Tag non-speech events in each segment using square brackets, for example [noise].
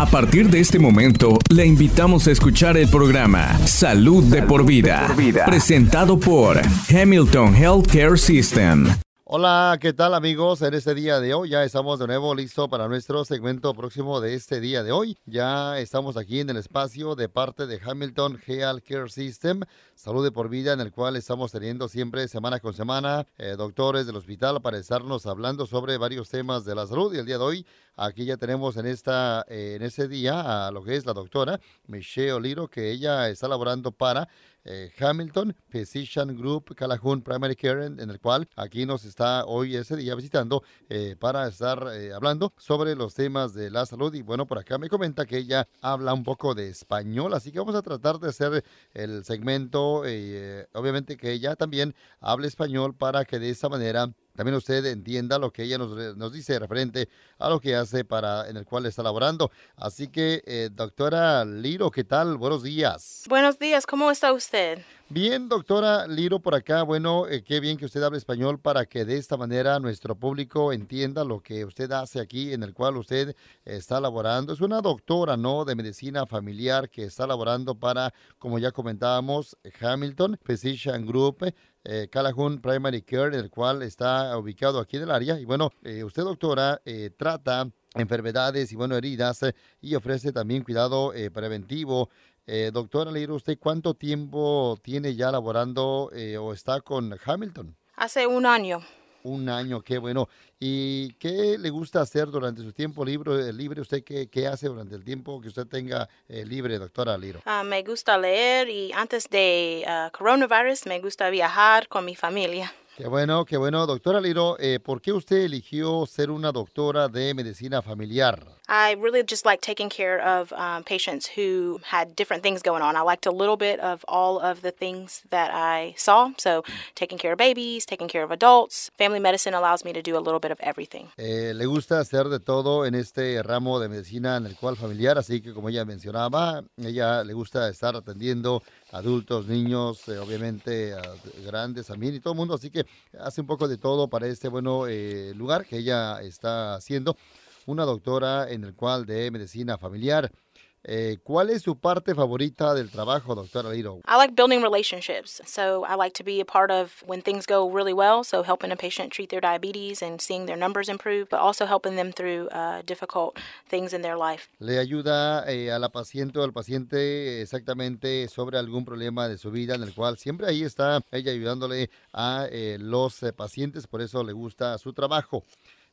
A partir de este momento, le invitamos a escuchar el programa Salud, de, por vida, de por Vida, presentado por Hamilton Healthcare System. Hola, ¿qué tal amigos? En este día de hoy ya estamos de nuevo listos para nuestro segmento próximo de este día de hoy. Ya estamos aquí en el espacio de parte de Hamilton Health Care System, Salud de por Vida, en el cual estamos teniendo siempre semana con semana eh, doctores del hospital para estarnos hablando sobre varios temas de la salud. Y el día de hoy aquí ya tenemos en, esta, eh, en ese día a lo que es la doctora Michelle Oliro, que ella está laborando para eh, Hamilton Physician Group Calhoun Primary Care, en, el cual aquí nos está hoy ese día visitando eh, para estar hablando sobre los temas de la salud. Y bueno, por acá me comenta que ella habla un poco de español, así que vamos a tratar de hacer el segmento, obviamente que ella también hable español para que de esa manera también usted entienda lo que ella nos, nos, dice referente a lo que hace para en el cual está laborando. Así que, eh, doctora Liro, ¿qué tal? Buenos días. Buenos días, ¿cómo está usted? Bien, doctora Liro, por acá. Bueno, eh, qué bien que usted hable español para que de esta manera nuestro público entienda lo que usted hace aquí, en el cual usted está laborando. Es una doctora, ¿no? De medicina familiar que está laborando para, como ya comentábamos, Hamilton Physician Group eh, Primary Care, el cual está ubicado aquí en el área. Y bueno, eh, usted, doctora, eh, trata enfermedades y bueno, heridas eh, y ofrece también cuidado preventivo. Doctora Leiro, ¿usted cuánto tiempo tiene ya laborando o está con Hamilton? Hace un año. Un año, qué bueno. ¿Y qué le gusta hacer durante su tiempo libre? libre? ¿Usted qué, qué hace durante el tiempo que usted tenga eh, libre, doctora Liro? Ah, me gusta leer y antes de uh, coronavirus me gusta viajar con mi familia. Qué bueno, qué bueno. Doctora Liro, eh, ¿por qué usted eligió ser una doctora de medicina familiar? I really just like taking care of um, patients who had different things going on. I liked a little bit of all of the things that I saw. So, taking care of babies, taking care of adults. Family medicine allows me to do a little bit of everything. Eh, le gusta hacer de todo en este ramo de medicina en el cual familiar, así que como ella mencionaba, ella le gusta estar atendiendo adultos, niños, eh, obviamente grandes también y todo el mundo, así que hace un poco de todo para este bueno eh, lugar que ella está haciendo una doctora en el cual de medicina familiar. Eh, ¿Cuál es su parte favorita del trabajo, doctora Liro? I like building relationships. So I like to be a part of when things go really well. So helping a patient treat their diabetes and seeing their numbers improve, but also helping them through uh, difficult things in their life. Le ayuda eh, a la paciente o al paciente exactamente sobre algún problema de su vida en el cual siempre ahí está ella ayudándole a eh, los eh, pacientes. Por eso le gusta su trabajo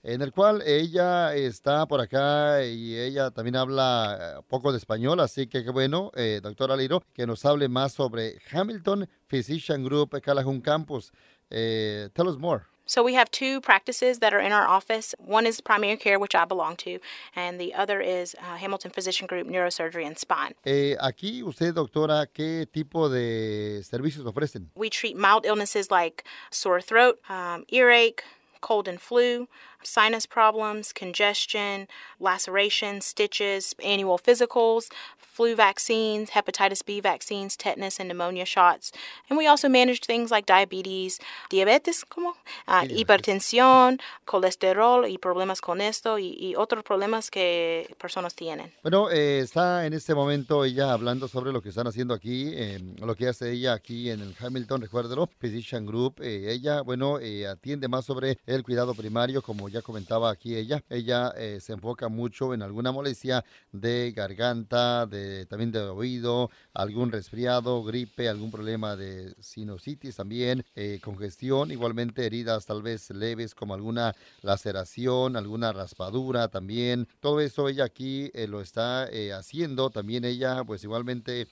en el cual ella está por acá y ella también habla eh, poco de español, así que qué bueno, eh, doctora Liro, que nos hable más sobre Hamilton Physician Group Calhoun Campus. Eh, tell us more. So we have two practices that are in our office. One is primary care, which I belong to, and the other is uh, Hamilton Physician Group Neurosurgery and Spine. Eh, aquí usted, doctora, ¿qué tipo de servicios ofrecen? We treat mild illnesses like sore throat, um, earache, cold and flu, sinus problems, congestion, lacerations, stitches, annual physicals, flu vaccines, hepatitis B vaccines, tetanus and pneumonia shots. And we also manage things like diabetes, diabetes, como, uh, hipertensión, colesterol y problemas con esto y, y, otros problemas que personas tienen. Bueno, eh, está en este momento ella hablando sobre lo que están haciendo aquí, eh, lo que hace ella aquí en el Hamilton, recuérdelo, Physician Group. Eh, ella, bueno, eh, atiende más sobre el cuidado primario, como ya comentaba aquí ella. Ella eh, se enfoca mucho en alguna molestia de garganta, de también de oído, algún resfriado, gripe, algún problema de sinusitis también, eh, congestión, igualmente heridas tal vez leves como alguna laceración, alguna raspadura también. Todo eso ella aquí eh, lo está haciendo. También ella pues igualmente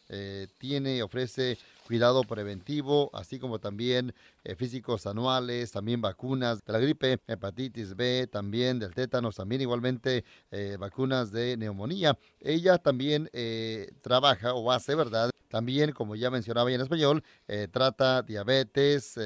tiene, ofrece cuidado preventivo, así como también eh, físicos anuales, también vacunas de la gripe, hepatitis B, también del tétanos, también igualmente eh, vacunas de neumonía. Ella también eh, trabaja o hace, ¿verdad? También, como ya mencionaba en español, trata diabetes,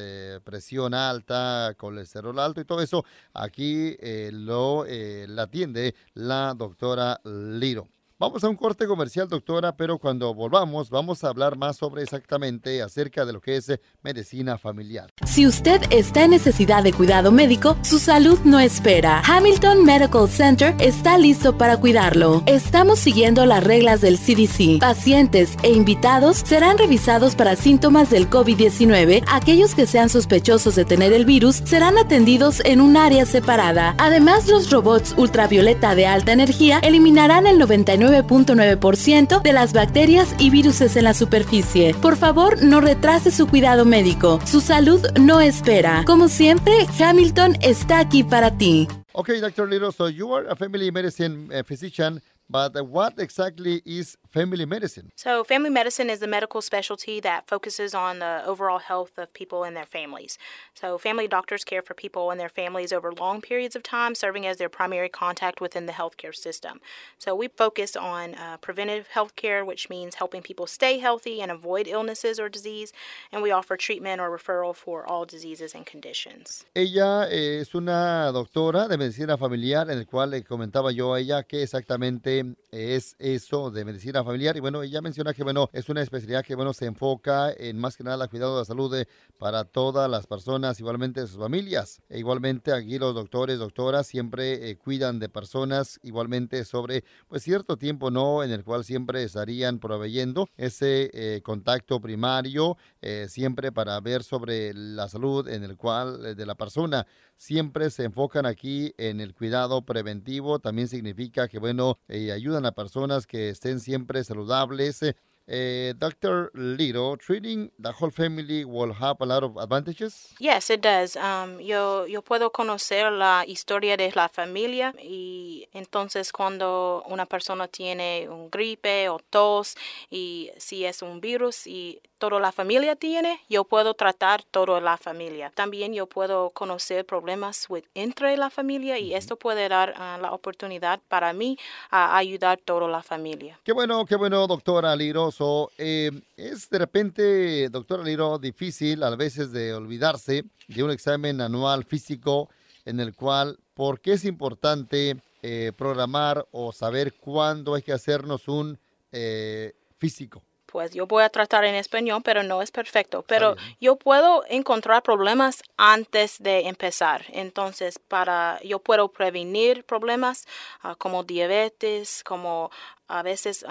presión alta, colesterol alto y todo eso. Aquí lo la atiende la doctora Liro. Vamos a un corte comercial, doctora, pero cuando volvamos vamos a hablar más sobre exactamente acerca de lo que es eh, medicina familiar. Si usted está en necesidad de cuidado médico, su salud no espera. Hamilton Medical Center está listo para cuidarlo. Estamos siguiendo las reglas del CDC. Pacientes e invitados serán revisados para síntomas del COVID-19. Aquellos que sean sospechosos de tener el virus serán atendidos en un área separada. Además, los robots ultravioleta de alta energía eliminarán el 99 9.9% de las bacterias y virus en la superficie. Por favor, no retrase su cuidado médico. Su salud no espera. Como siempre, Hamilton está aquí para ti. Okay, Dr. Little, so you are a family medicine uh, physician But what exactly is family medicine? So, family medicine is the medical specialty that focuses on the overall health of people and their families. So, family doctors care for people and their families over long periods of time, serving as their primary contact within the healthcare system. So, we focus on uh, preventive healthcare, which means helping people stay healthy and avoid illnesses or disease, and we offer treatment or referral for all diseases and conditions. Ella es una doctora de medicina familiar, en el cual le comentaba yo a ella que exactamente es eso de medicina familiar. Y bueno, ella menciona que, bueno, es una especialidad que, bueno, se enfoca en más que nada el cuidado de la salud para todas las personas, igualmente sus familias. E igualmente aquí los doctores, doctoras, siempre eh, cuidan de personas, igualmente sobre, pues, cierto tiempo, ¿no? En el cual siempre estarían proveyendo ese eh, contacto primario, eh, siempre para ver sobre la salud en el cual, de la persona siempre se enfocan aquí en el cuidado preventivo. También significa que, bueno, eh, ayudan a personas que estén siempre saludables. Uh, Dr. Little, treating the whole family will have a lot of advantages? Yes, it does. Um, yo, yo puedo conocer la historia de la familia y entonces cuando una persona tiene un gripe o tos y si es un virus y toda la familia tiene, yo puedo tratar toda la familia. También yo puedo conocer problemas with, entre la familia y esto puede dar uh, la oportunidad para mí a ayudar toda la familia. Qué bueno, qué bueno, doctora Liro. Eh, es de repente, doctora Liro, difícil a veces de olvidarse de un examen anual físico en el cual, ¿por qué es importante eh, programar o saber cuándo hay que hacernos un eh, físico? Pues yo voy a tratar en español, pero no es perfecto. Pero yo puedo encontrar problemas antes de empezar. Entonces, para yo puedo prevenir problemas ah, como diabetes, como a veces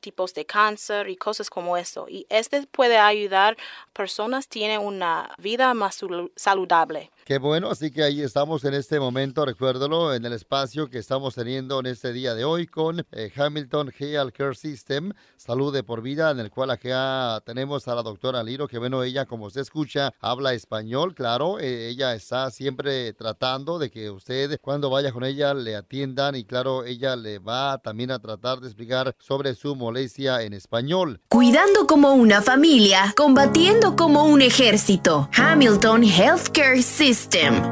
tipos de cáncer y cosas como eso. Y este puede ayudar a personas tienen una vida más saludable. Qué bueno, así que ahí estamos en este momento, recuérdalo, en el espacio que estamos teniendo en este día de hoy con eh, Hamilton Health Care System, Salud de por Vida, en el cual acá tenemos a la doctora Liro, que bueno, ella como se escucha, habla español, claro, eh, ella está siempre tratando de que usted cuando vaya con ella le atiendan y claro, ella le va también a tratar de explicar sobre su molestia en español. Cuidando como una familia, combatiendo como un ejército. Hamilton Healthcare System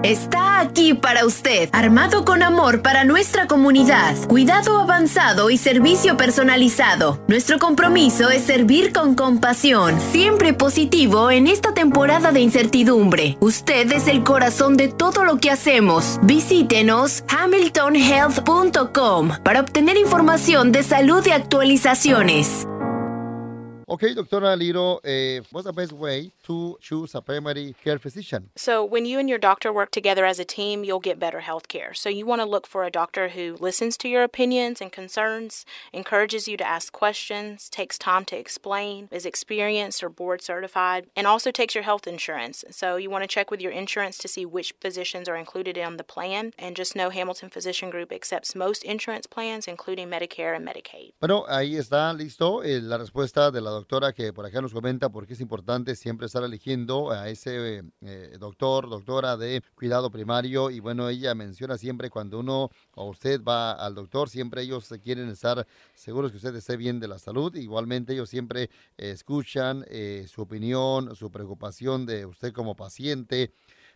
está aquí para usted, armado con amor para nuestra comunidad, cuidado avanzado y servicio personalizado. Nuestro compromiso es servir con compasión, siempre positivo en esta temporada de incertidumbre. Usted es el corazón de todo lo que hacemos. Visítenos hamiltonhealth.com para obtener información de salud y actualizaciones. Okay, Doctora Liro, what's the best way to choose a primary care physician? So, when you and your doctor work together as a team, you'll get better health care. So, you want to look for a doctor who listens to your opinions and concerns, encourages you to ask questions, takes time to explain, is experienced or board certified, and also takes your health insurance. So, you want to check with your insurance to see which physicians are included in the plan. And just know Hamilton Physician Group accepts most insurance plans, including Medicare and Medicaid. Bueno, ahí está listo eh, la respuesta de la doctora que por acá nos comenta por qué es importante siempre estar eligiendo a ese eh, doctor, doctora de cuidado primario. Y bueno, ella menciona siempre cuando uno o usted va al doctor, siempre ellos quieren estar seguros que usted esté bien de la salud. Igualmente ellos siempre escuchan eh, su opinión, su preocupación de usted como paciente.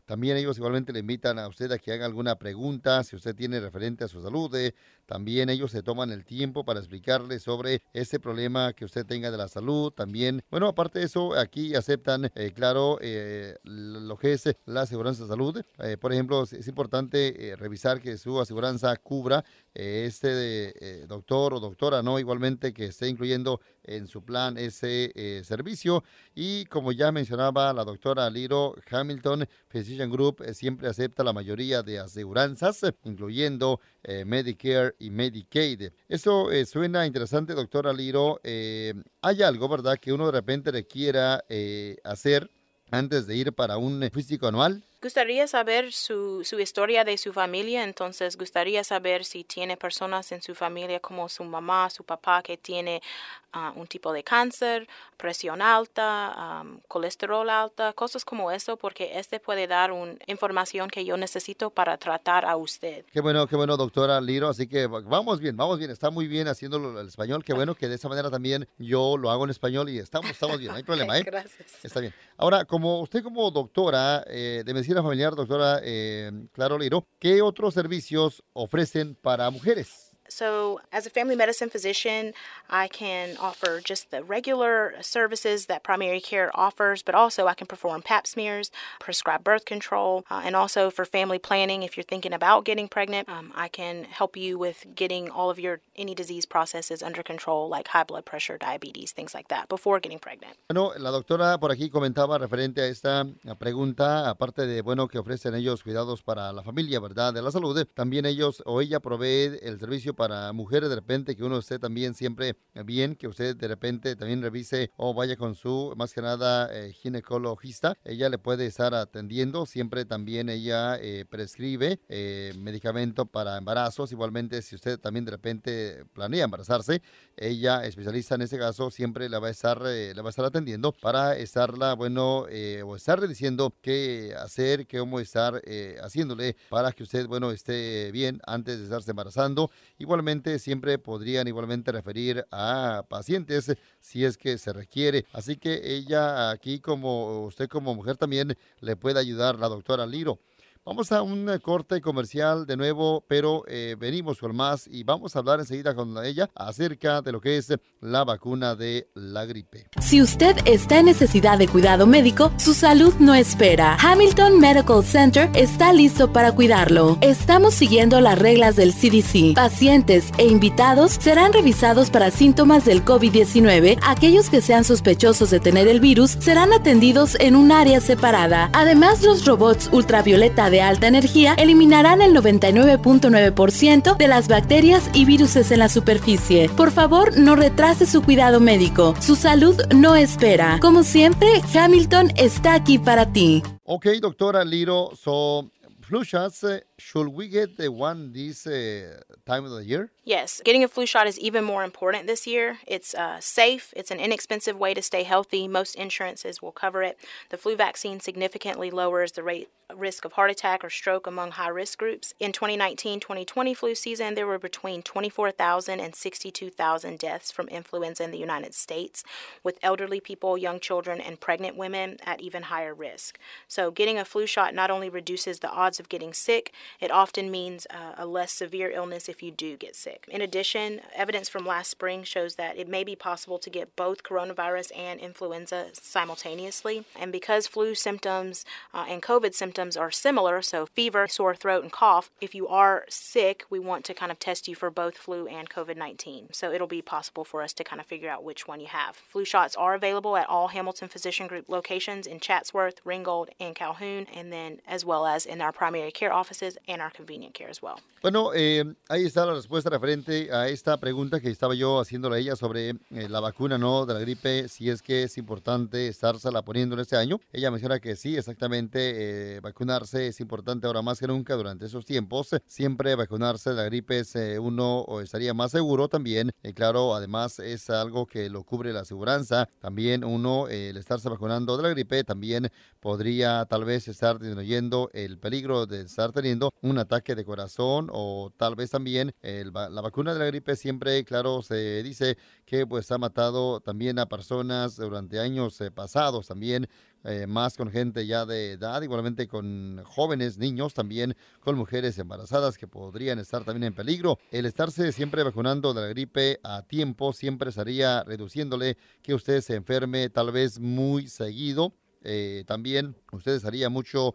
También ellos igualmente le invitan a usted a que haga alguna pregunta, si usted tiene referente a su salud. Eh, también ellos se toman el tiempo para explicarle sobre ese problema que usted tenga de la salud. También, bueno, aparte de eso, aquí aceptan, eh, claro, eh, lo que es la aseguranza de salud. por ejemplo, es importante revisar que su aseguranza cubra este doctor o doctora, ¿no? Igualmente que esté incluyendo en su plan ese servicio. Y como ya mencionaba la doctora Liro Hamilton, Physician Group siempre acepta la mayoría de aseguranzas, incluyendo Medicare y Medicaid. Eso eh, suena interesante, doctora Liro. Eh, hay algo, ¿verdad?, que uno de repente le quiera eh, hacer antes de ir para un físico anual. Gustaría saber su, su, historia de su familia, entonces gustaría saber si tiene personas en su familia como su mamá, su papá que tiene ah, un tipo de cáncer, presión alta, colesterol alta, cosas como eso, porque este puede dar una información que yo necesito para tratar a usted. Qué bueno, qué bueno, doctora Liro, así que vamos bien, vamos bien, está muy bien haciéndolo en español, qué bueno que de esa manera también yo lo hago en español y estamos, estamos bien, no hay [laughs] problema, ¿eh? Gracias. Está bien. Ahora, como usted como doctora eh, de medicina familiar, doctora eh, Liro, ¿qué otros servicios ofrecen para mujeres? So, as a family medicine physician, I can offer just the regular services that primary care offers, but also I can perform pap smears, prescribe birth control, uh, and also for family planning. If you're thinking about getting pregnant, um, I can help you with getting all of your any disease processes under control, like high blood pressure, diabetes, things like that, before getting pregnant. Bueno, la doctora por aquí comentaba referente a esta pregunta, aparte de bueno que ofrecen ellos cuidados para la familia, ¿verdad? De la salud, también ellos o ella provee el servicio para mujeres de repente que uno esté también siempre bien, que usted de repente también revise o vaya con su, más que nada, eh, ginecologista. Ella le puede estar atendiendo. Siempre también ella eh, prescribe eh, medicamento para embarazos. Igualmente, si usted también de repente planea embarazarse, ella, especialista en ese caso, siempre la va a estar, le va a estar atendiendo para estarla, bueno, o estarle diciendo qué hacer, qué cómo estar haciéndole para que usted, bueno, esté bien antes de estarse embarazando. Igualmente, siempre podrían igualmente referir a pacientes si es que se requiere. Así que ella aquí, como usted como mujer también, le puede ayudar la doctora Liro. Vamos a un corte comercial de nuevo, pero eh, venimos con más y vamos a hablar enseguida con ella acerca de lo que es la vacuna de la gripe. Si usted está en necesidad de cuidado médico, su salud no espera. Hamilton Medical Center está listo para cuidarlo. Estamos siguiendo las reglas del CDC. Pacientes e invitados serán revisados para síntomas del COVID-19. Aquellos que sean sospechosos de tener el virus serán atendidos en un área separada. Además, los robots ultravioleta de alta energía eliminarán el 99.9% de las bacterias y virus en la superficie. Por favor, no retrase su cuidado médico. Su salud no espera. Como siempre, Hamilton está aquí para ti. Ok, doctora Liro, so flu shots, uh, should we get the one this uh, time of the year? Yes, getting a flu shot is even more important this year. It's uh, safe, it's an inexpensive way to stay healthy. Most insurances will cover it. The flu vaccine significantly lowers the rate risk of heart attack or stroke among high risk groups. In 2019 2020 flu season, there were between 24,000 and 62,000 deaths from influenza in the United States, with elderly people, young children, and pregnant women at even higher risk. So, getting a flu shot not only reduces the odds of getting sick, it often means uh, a less severe illness if you do get sick. In addition, evidence from last spring shows that it may be possible to get both coronavirus and influenza simultaneously. And because flu symptoms uh, and COVID symptoms are similar, so fever, sore throat, and cough, if you are sick, we want to kind of test you for both flu and COVID 19. So it'll be possible for us to kind of figure out which one you have. Flu shots are available at all Hamilton Physician Group locations in Chatsworth, Ringgold, and Calhoun, and then as well as in our primary care offices and our convenient care as well. Bueno, eh, ahí está la respuesta referente a esta pregunta que estaba yo haciéndole a ella sobre eh, la vacuna no de la gripe, si es que es importante estársela poniendo en este año. Ella menciona que sí, exactamente, eh, vacunarse es importante ahora más que nunca durante esos tiempos. Siempre vacunarse de la gripe es eh, uno estaría más seguro también. Y claro, además es algo que lo cubre la aseguranza. También uno, el estarse vacunando de la gripe, también podría tal vez estar disminuyendo el peligro de estar teniendo un ataque de corazón o tal vez también la vacuna de la gripe siempre, claro, se dice que pues ha matado también a personas durante años eh, pasados también eh, más con gente ya de edad, igualmente con jóvenes, niños, también con mujeres embarazadas que podrían estar también en peligro. El estarse siempre vacunando de la gripe a tiempo siempre estaría reduciéndole que usted se enferme tal vez muy seguido. Eh, también usted estaría mucho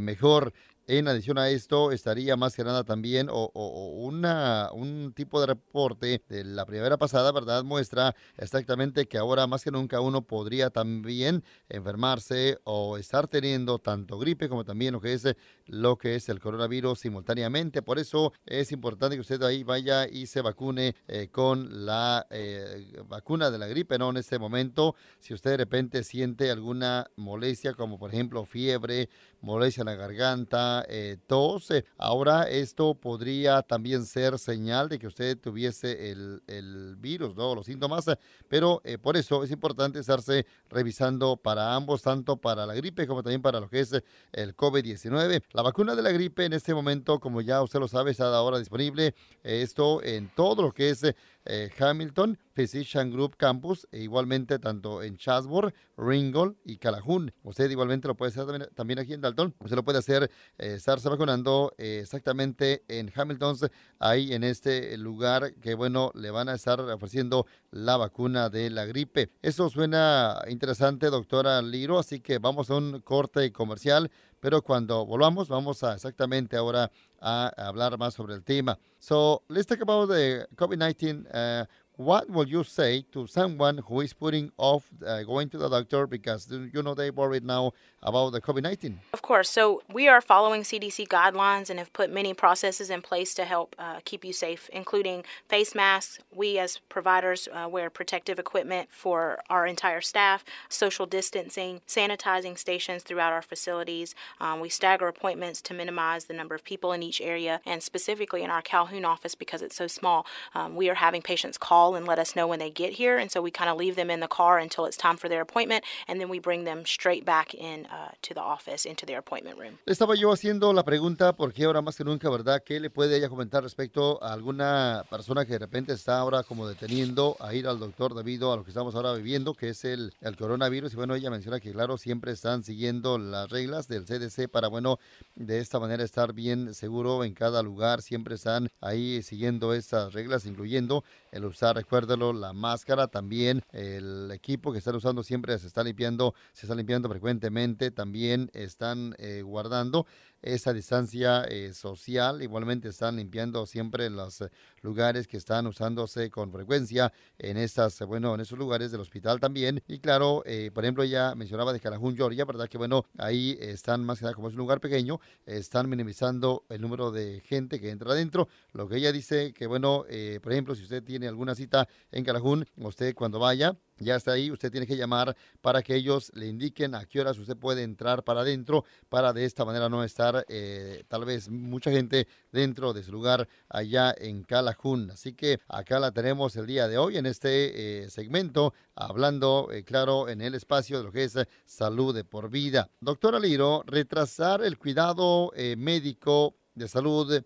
mejor en adición a esto, estaría más que nada también o, una, un tipo de reporte de la primavera pasada, ¿verdad? Muestra exactamente que ahora más que nunca uno podría también enfermarse o estar teniendo tanto gripe como también lo que es lo que es el coronavirus simultáneamente. Por eso es importante que usted ahí vaya y se vacune eh, con la eh, vacuna de la gripe, ¿no? En este momento, si usted de repente siente alguna molestia, como por ejemplo fiebre, molestia en la garganta, eh, tos. Eh, ahora esto podría también ser señal de que usted tuviese el, el virus, ¿no? los síntomas, pero eh, por eso es importante estarse revisando para ambos, tanto para la gripe como también para lo que es el COVID-19. La vacuna de la gripe en este momento, como ya usted lo sabe, está ahora disponible. esto en todo lo que es eh, Hamilton, Physician Group Campus, e igualmente tanto en Chatsworth, Ringgold y Calhoun. Usted igualmente lo puede hacer también, aquí en Dalton. Usted lo puede hacer, eh, estarse vacunando eh, exactamente en Hamilton, ahí en este lugar que, bueno, le van a estar ofreciendo la vacuna de la gripe. Eso suena interesante, doctora Liro, así que vamos a un corte comercial pero cuando volvamos vamos a exactamente ahora a hablar más sobre el tema. So let's talk about the COVID-19 uh, what will you say to someone who is putting off uh, going to the doctor because you know they're worried now about the COVID 19? Of course. So, we are following CDC guidelines and have put many processes in place to help uh, keep you safe, including face masks. We, as providers, uh, wear protective equipment for our entire staff, social distancing, sanitizing stations throughout our facilities. Um, we stagger appointments to minimize the number of people in each area, and specifically in our Calhoun office because it's so small, um, we are having patients call call and let us know when they get here. And so we kind of leave them in the car until it's time for their appointment, and then we bring them straight back in uh, to the office, into their appointment room. Estaba yo haciendo la pregunta porque ahora más que nunca, ¿verdad? ¿Qué le puede ella comentar respecto a alguna persona que de repente está ahora como deteniendo a ir al doctor debido a lo que estamos ahora viviendo, que es el, el coronavirus? Y bueno, ella menciona que claro, siempre están siguiendo las reglas del CDC para, bueno, de esta manera estar bien seguro en cada lugar, siempre están ahí siguiendo estas reglas, incluyendo el usar recuérdelo, la máscara también, el equipo que están usando siempre se está limpiando, se está limpiando frecuentemente, también están eh, guardando esa distancia eh, social. Igualmente están limpiando siempre los eh, lugares que están usándose con frecuencia en estas, bueno, en esos lugares del hospital también. Y claro, eh, por ejemplo, ya mencionaba de Calajún, Georgia, ¿verdad? Que bueno, ahí están más que nada, como es un lugar pequeño, están minimizando el número de gente que entra adentro. Lo que ella dice que, bueno, por ejemplo, si usted tiene alguna cita en Calajún, usted cuando vaya, ya está ahí, usted tiene que llamar para que ellos le indiquen a qué horas usted puede entrar para adentro, para de esta manera no estar eh, tal vez mucha gente dentro de su lugar allá en Calajún. Así que acá la tenemos el día de hoy en este eh, segmento, hablando, eh, claro, en el espacio de lo que es salud de por vida. Doctora Liro, retrasar el cuidado médico de salud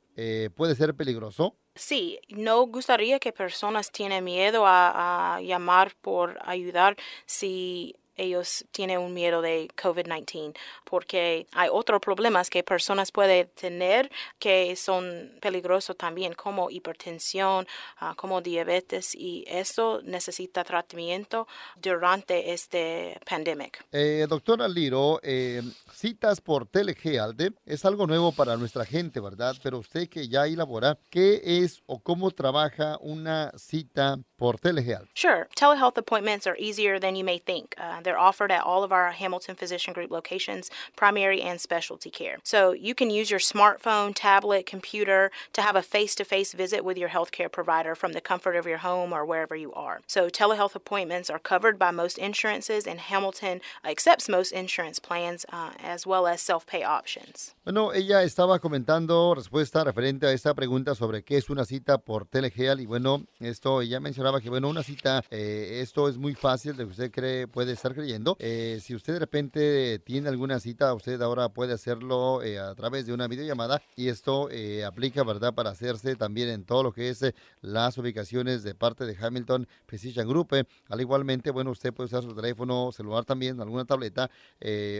puede ser peligroso. Sí, no gustaría que personas tienen miedo a, a llamar por ayudar si ellos tienen un miedo de COVID-19 porque hay otros problemas que personas pueden tener que son peligrosos también como hipertensión, ah, como diabetes y eso necesita tratamiento durante este pandemic. Eh, doctora Liro, eh, citas por telehealth es algo nuevo para nuestra gente, ¿verdad? Pero usted que ya elabora, ¿qué es o cómo trabaja una cita por telehealth? Sure. Telehealth appointments are easier than you may think. Uh, they're offered at all of our Hamilton Physician Group locations, primary and specialty care. So you can use your smartphone, tablet, computer to have a face to face visit with your healthcare provider from the comfort of your home or wherever you are. So telehealth appointments are covered by most insurances, and Hamilton accepts most insurance plans uh, as well as self pay options. Bueno, ella estaba comentando respuesta referente a esta pregunta sobre qué es una cita por telehealth y bueno, esto ella mencionaba que bueno, una cita, eh, esto es muy fácil de que usted cree puede estar creyendo. Eh, si usted de repente tiene alguna cita, usted ahora puede hacerlo eh, a través de una videollamada y esto eh, aplica, ¿verdad?, para hacerse también en todo lo que es las ubicaciones de parte de Hamilton Precision Group. al igualmente, bueno, usted puede usar su teléfono celular también, alguna tableta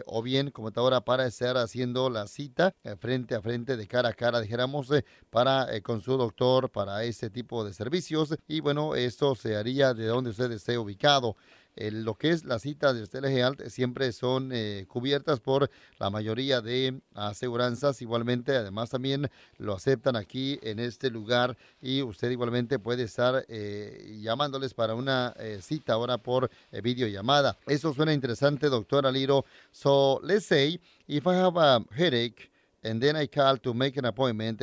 o bien computadora para estar haciendo la cita frente a frente, de cara a cara, dijéramos, para con su doctor, para este tipo de servicios. Y bueno, esto se haría de donde usted esté ubicado lo que es la cita de Telehealth siempre son eh, cubiertas por la mayoría de aseguranzas. Igualmente, además también lo aceptan aquí en este lugar y usted igualmente puede estar eh, llamándoles para una eh, cita ahora por videollamada. Eso suena interesante, doctora Liro. So, let's say if I have a headache and then I call to make an appointment,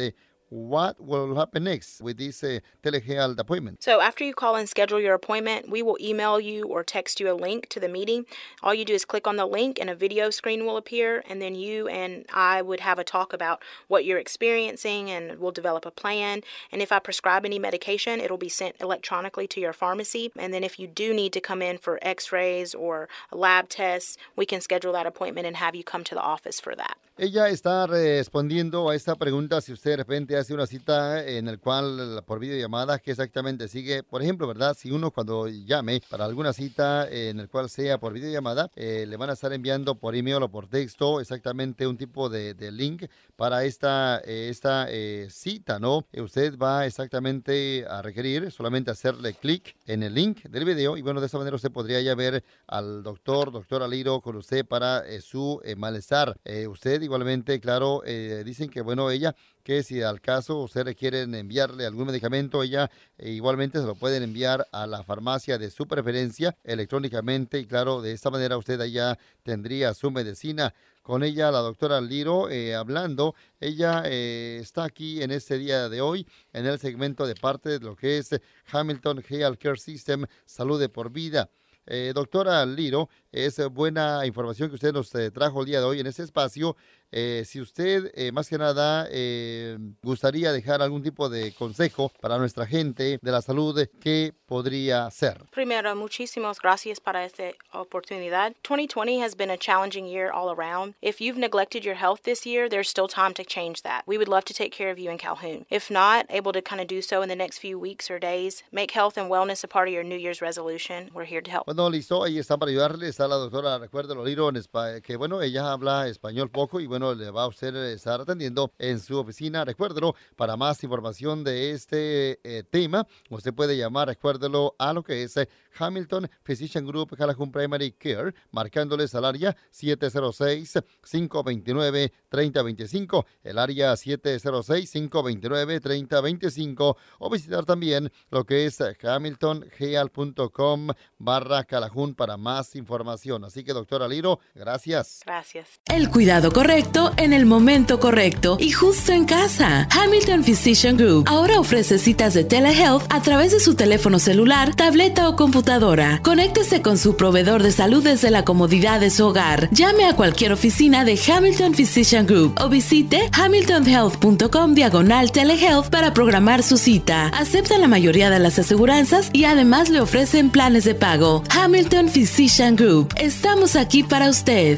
what will happen next with this uh, telehealth appointment? So, after you call and schedule your appointment, we will email you or text you a link to the meeting. All you do is click on the link, and a video screen will appear, and then you and I would have a talk about what you're experiencing, and we'll develop a plan. And if I prescribe any medication, it'll be sent electronically to your pharmacy. And then, if you do need to come in for x rays or lab tests, we can schedule that appointment and have you come to the office for that. Ella está respondiendo a esta pregunta si usted de repente hace una cita en el cual por videollamada que exactamente sigue, por ejemplo, ¿verdad? Si uno cuando llame para alguna cita en el cual sea por videollamada, eh, le van a estar enviando por email o por texto exactamente un tipo de, link para esta, eh, esta eh, cita, ¿no? Usted va exactamente a requerir solamente hacerle clic en el link del video y bueno, de esa manera usted podría ya ver al doctor, doctor Aliro con usted para su malestar. usted igualmente, claro, eh, dicen que, bueno, ella, que si al caso ustedes quieren enviarle algún medicamento, ella eh, igualmente se lo pueden enviar a la farmacia de su preferencia electrónicamente y, claro, de esta manera usted allá tendría su medicina. Con ella, la doctora Liro, eh, hablando, ella está aquí en este día de hoy, en el segmento de parte de lo que es Hamilton Health Care System, Salud de por Vida. Doctora Liro, es buena información que usted nos trajo el día de hoy en este espacio eh, si usted, eh, más que nada, eh, gustaría dejar algún tipo de consejo para nuestra gente de la salud, ¿qué podría ser? Primero, muchísimas gracias para esta oportunidad. 2020 has been a challenging year all around. If you've neglected your health this year, there's still time to change that. We would love to take care of you in Calhoun. If not, able to kind of do so in the next few weeks or days, make health and wellness a part of your New Year's resolution. We're here to help. Bueno, listo, ahí está para ayudarle. Está la doctora, recuérdelo, Liro, en que bueno, ella habla español poco y bueno, le va a usted estar atendiendo en su oficina. Recuérdelo, para más información de este eh, tema, usted puede llamar, recuérdelo, a lo que es eh, Hamilton Physician Group Calhoun Primary Care, marcándoles al área 706-529-3025, el área 706-529-3025, o visitar también lo que es hamiltonheal.com barra Calhoun para más información. Así que, doctora Liro, gracias. Gracias. El cuidado correcto en el momento correcto y justo en casa. Hamilton Physician Group ahora ofrece citas de telehealth a través de su teléfono celular, tableta o computadora. Conéctese con su proveedor de salud desde la comodidad de su hogar. Llame a cualquier oficina de Hamilton Physician Group o visite hamiltonhealth.com diagonal telehealth para programar su cita. Acepta la mayoría de las aseguranzas y además le ofrecen planes de pago. Hamilton Physician Group. Estamos aquí para usted.